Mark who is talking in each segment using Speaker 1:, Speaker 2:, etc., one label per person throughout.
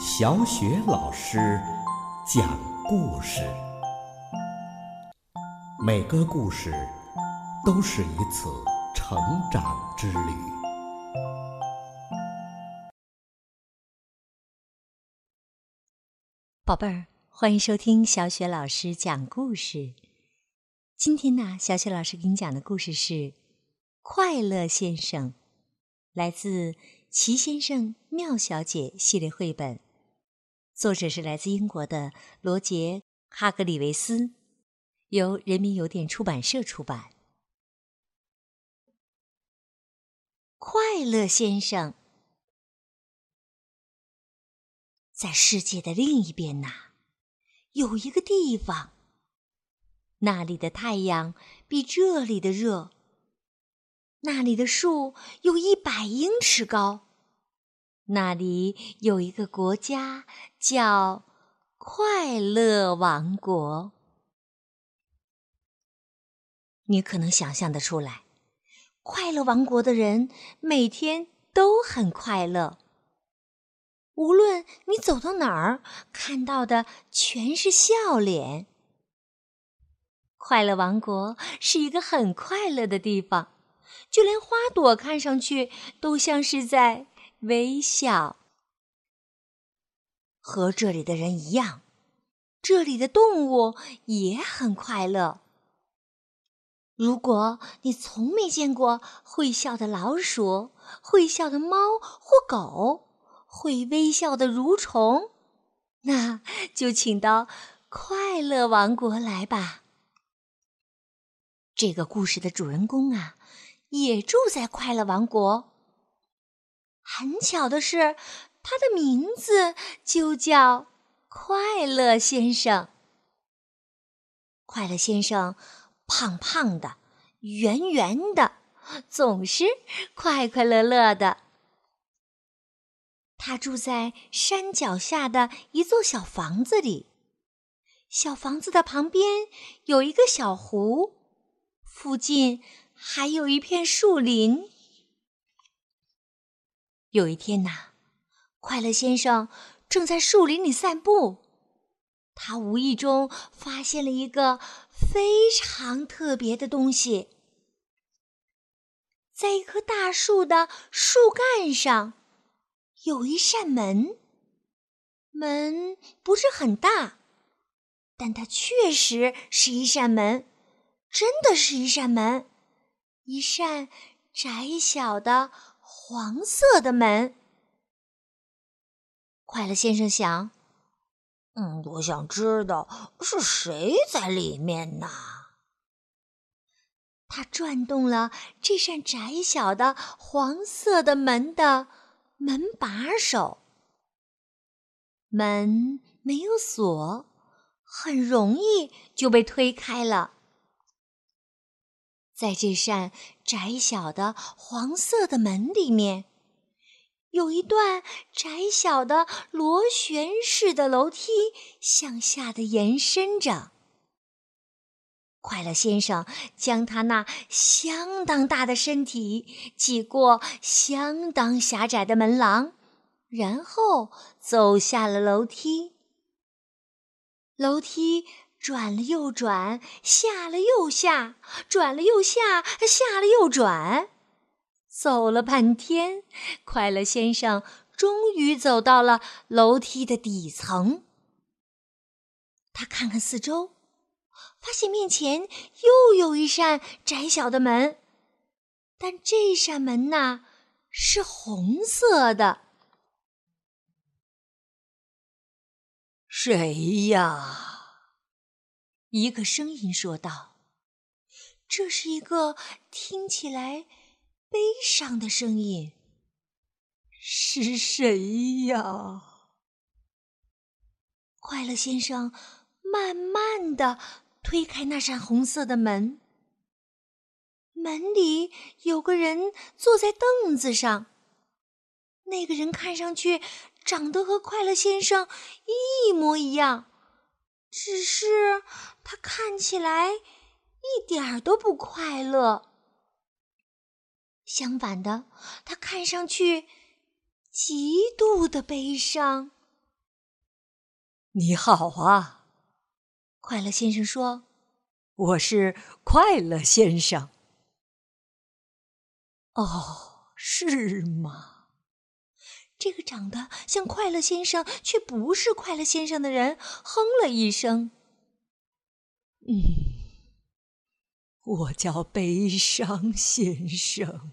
Speaker 1: 小雪老师讲故事，每个故事都是一次成长之旅。
Speaker 2: 宝贝儿，欢迎收听小雪老师讲故事。今天呢，小雪老师给你讲的故事是《快乐先生》，来自《奇先生妙小姐》系列绘本。作者是来自英国的罗杰·哈格里维斯，由人民邮电出版社出版。快乐先生，在世界的另一边呐，有一个地方，那里的太阳比这里的热，那里的树有一百英尺高。那里有一个国家叫快乐王国。你可能想象得出来，快乐王国的人每天都很快乐。无论你走到哪儿，看到的全是笑脸。快乐王国是一个很快乐的地方，就连花朵看上去都像是在。微笑，和这里的人一样，这里的动物也很快乐。如果你从没见过会笑的老鼠、会笑的猫或狗、会微笑的蠕虫，那就请到快乐王国来吧。这个故事的主人公啊，也住在快乐王国。很巧的是，他的名字就叫快乐先生。快乐先生胖胖的，圆圆的，总是快快乐乐的。他住在山脚下的一座小房子里，小房子的旁边有一个小湖，附近还有一片树林。有一天呐，快乐先生正在树林里散步，他无意中发现了一个非常特别的东西。在一棵大树的树干上，有一扇门，门不是很大，但它确实是一扇门，真的是一扇门，一扇窄小的。黄色的门，快乐先生想：“嗯，我想知道是谁在里面呢。”他转动了这扇窄小的黄色的门的门把手，门没有锁，很容易就被推开了。在这扇窄小的黄色的门里面，有一段窄小的螺旋式的楼梯向下的延伸着。快乐先生将他那相当大的身体挤过相当狭窄的门廊，然后走下了楼梯。楼梯。转了又转，下了又下，转了又下，下了又转，走了半天，快乐先生终于走到了楼梯的底层。他看看四周，发现面前又有一扇窄小的门，但这扇门呐是红色的。谁呀？一个声音说道：“这是一个听起来悲伤的声音。是谁呀？”快乐先生慢慢的推开那扇红色的门，门里有个人坐在凳子上。那个人看上去长得和快乐先生一模一样。只是他看起来一点儿都不快乐。相反的，他看上去极度的悲伤。
Speaker 3: 你好啊，
Speaker 2: 快乐先生说：“
Speaker 3: 我是快乐先生。”
Speaker 2: 哦，是吗？这个长得像快乐先生却不是快乐先生的人哼了一声：“
Speaker 3: 嗯，我叫悲伤先生，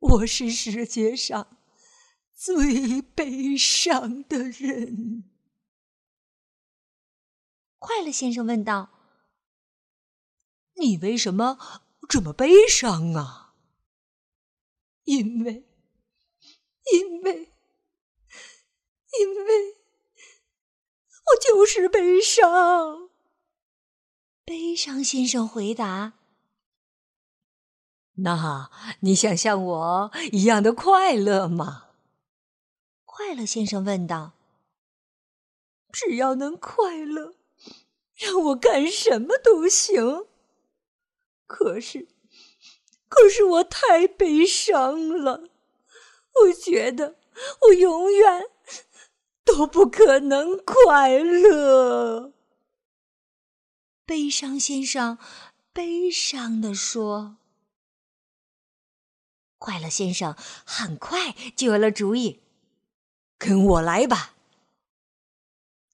Speaker 3: 我是世界上最悲伤的人。”
Speaker 2: 快乐先生问道：“
Speaker 3: 你为什么这么悲伤啊？”“
Speaker 4: 因为，因为，因为，我就是悲伤。”
Speaker 2: 悲伤先生回答：“
Speaker 3: 那你想像我一样的快乐吗？”
Speaker 2: 快乐先生问道：“
Speaker 4: 只要能快乐。”让我干什么都行，可是，可是我太悲伤了。我觉得我永远都不可能快乐。
Speaker 2: 悲伤先生悲伤地说：“快乐先生很快就有了主意，
Speaker 3: 跟我来吧。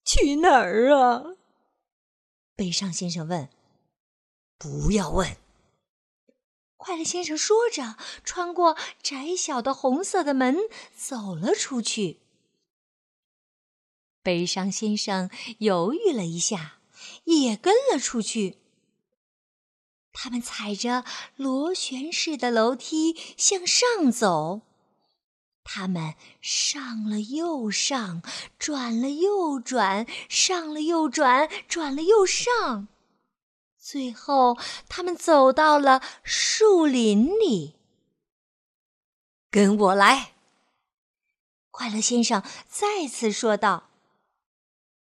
Speaker 4: 去哪儿啊？”
Speaker 2: 悲伤先生问：“
Speaker 3: 不要问。”
Speaker 2: 快乐先生说着，穿过窄小的红色的门走了出去。悲伤先生犹豫了一下，也跟了出去。他们踩着螺旋式的楼梯向上走。他们上了又上，转了又转，上了又转，转了又上，最后他们走到了树林里。
Speaker 3: 跟我来，
Speaker 2: 快乐先生再次说道。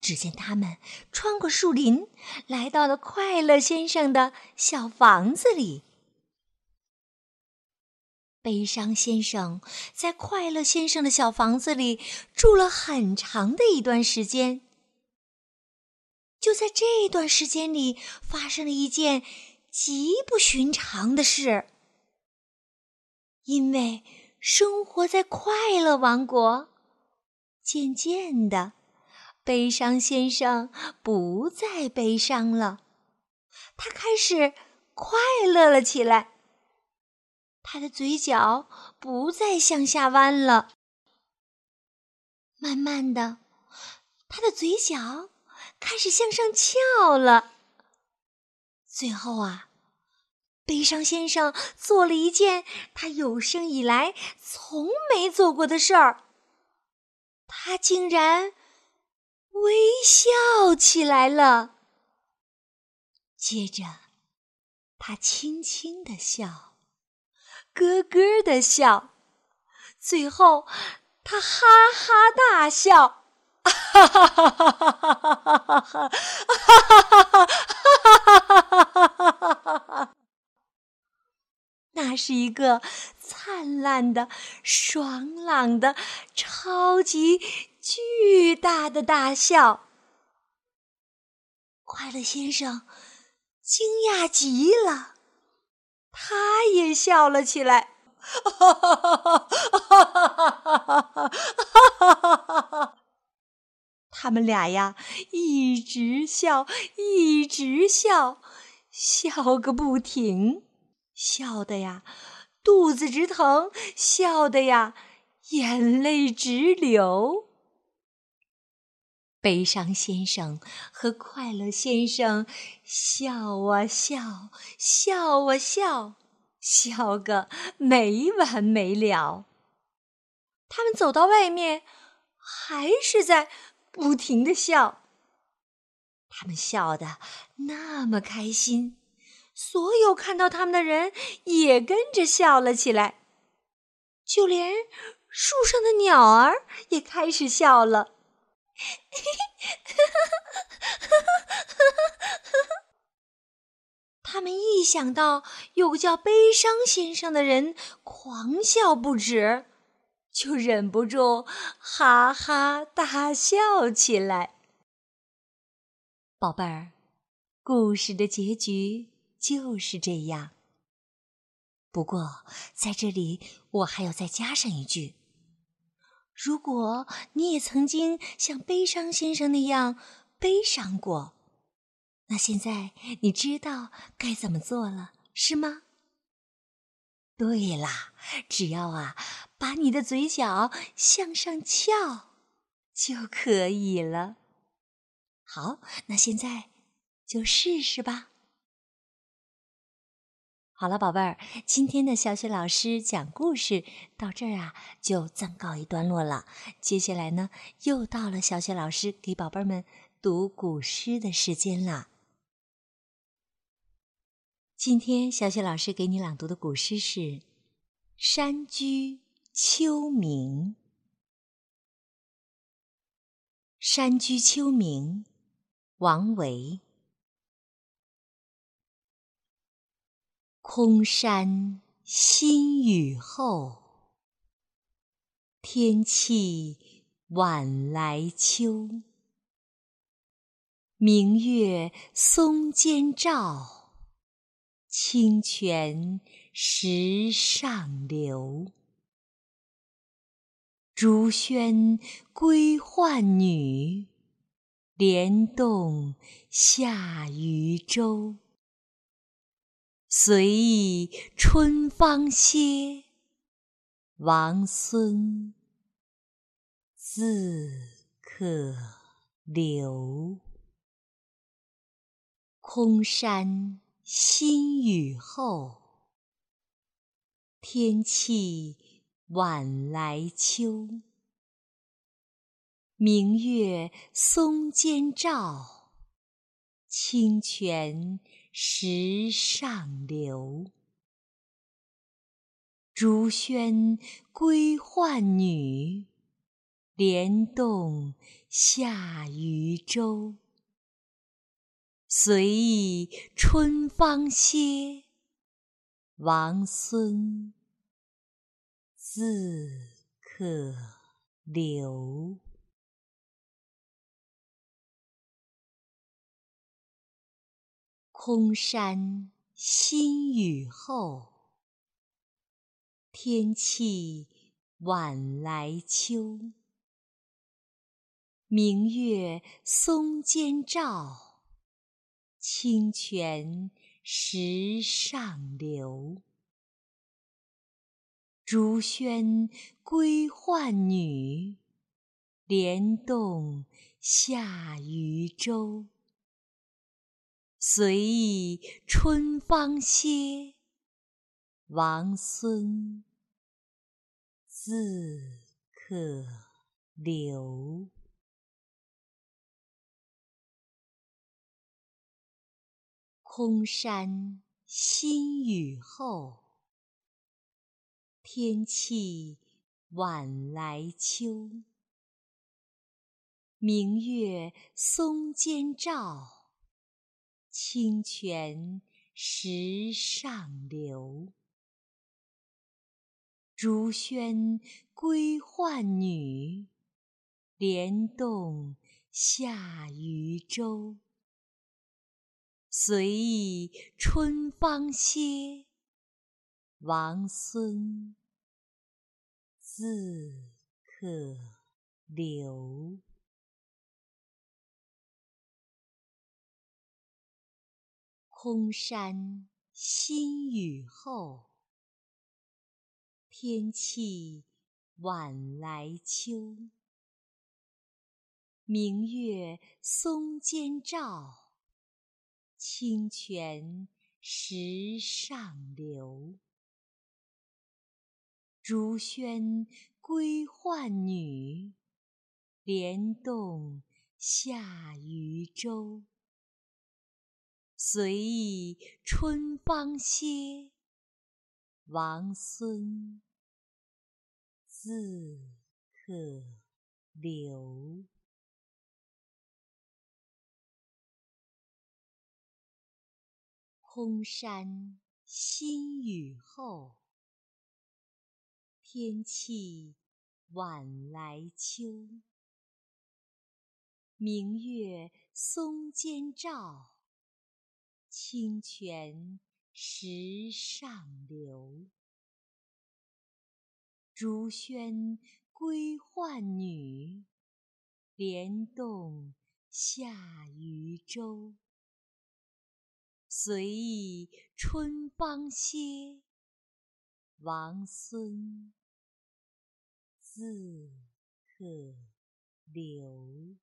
Speaker 2: 只见他们穿过树林，来到了快乐先生的小房子里。悲伤先生在快乐先生的小房子里住了很长的一段时间。就在这段时间里，发生了一件极不寻常的事。因为生活在快乐王国，渐渐的，悲伤先生不再悲伤了，他开始快乐了起来。他的嘴角不再向下弯了，慢慢的，他的嘴角开始向上翘了。最后啊，悲伤先生做了一件他有生以来从没做过的事儿，他竟然微笑起来了。接着，他轻轻的笑。咯咯的笑，最后他哈哈大笑，哈哈哈哈哈哈哈哈哈哈哈哈哈哈！那是一个灿烂的、爽朗的、超级巨大的大笑。快乐先生惊讶极了。他也笑了起来，哈哈哈哈哈哈！他们俩呀，一直笑，一直笑，笑个不停，笑的呀，肚子直疼，笑的呀，眼泪直流。悲伤先生和快乐先生笑啊笑，笑啊笑，笑个没完没了。他们走到外面，还是在不停的笑。他们笑得那么开心，所有看到他们的人也跟着笑了起来，就连树上的鸟儿也开始笑了。他们一想到有个叫悲伤先生的人狂笑不止，就忍不住哈哈大笑起来。宝贝儿，故事的结局就是这样。不过在这里，我还要再加上一句：如果你也曾经像悲伤先生那样悲伤过，那现在你知道该怎么做了，是吗？对啦，只要啊，把你的嘴角向上翘，就可以了。好，那现在就试试吧。好了，宝贝儿，今天的小雪老师讲故事到这儿啊，就暂告一段落了。接下来呢，又到了小雪老师给宝贝们读古诗的时间了。今天小雪老师给你朗读的古诗是《山居秋暝》。《山居秋暝》，王维。空山新雨后，天气晚来秋。明月松间照，清泉石上流。竹喧归浣女，莲动下渔舟。随意春芳歇，王孙自可留。空山新雨后，天气晚来秋。明月松间照，清泉。石上流，竹喧归浣女，莲动下渔舟。随意春芳歇，王孙自可留。空山新雨后，天气晚来秋。明月松间照，清泉石上流。竹喧归浣女，莲动下渔舟。随意春芳歇，王孙自可留。空山新雨后，天气晚来秋。明月松间照。清泉石上流，竹喧归浣女，莲动下渔舟。随意春芳歇，王孙自可留。空山新雨后，天气晚来秋。明月松间照，清泉石上流。竹喧归浣女，莲动下渔舟。随意春芳歇，王孙自可留。空山新雨后，天气晚来秋。明月松间照，清泉石上流。竹喧归浣女，莲动下渔舟。随意春芳歇，王孙自可留。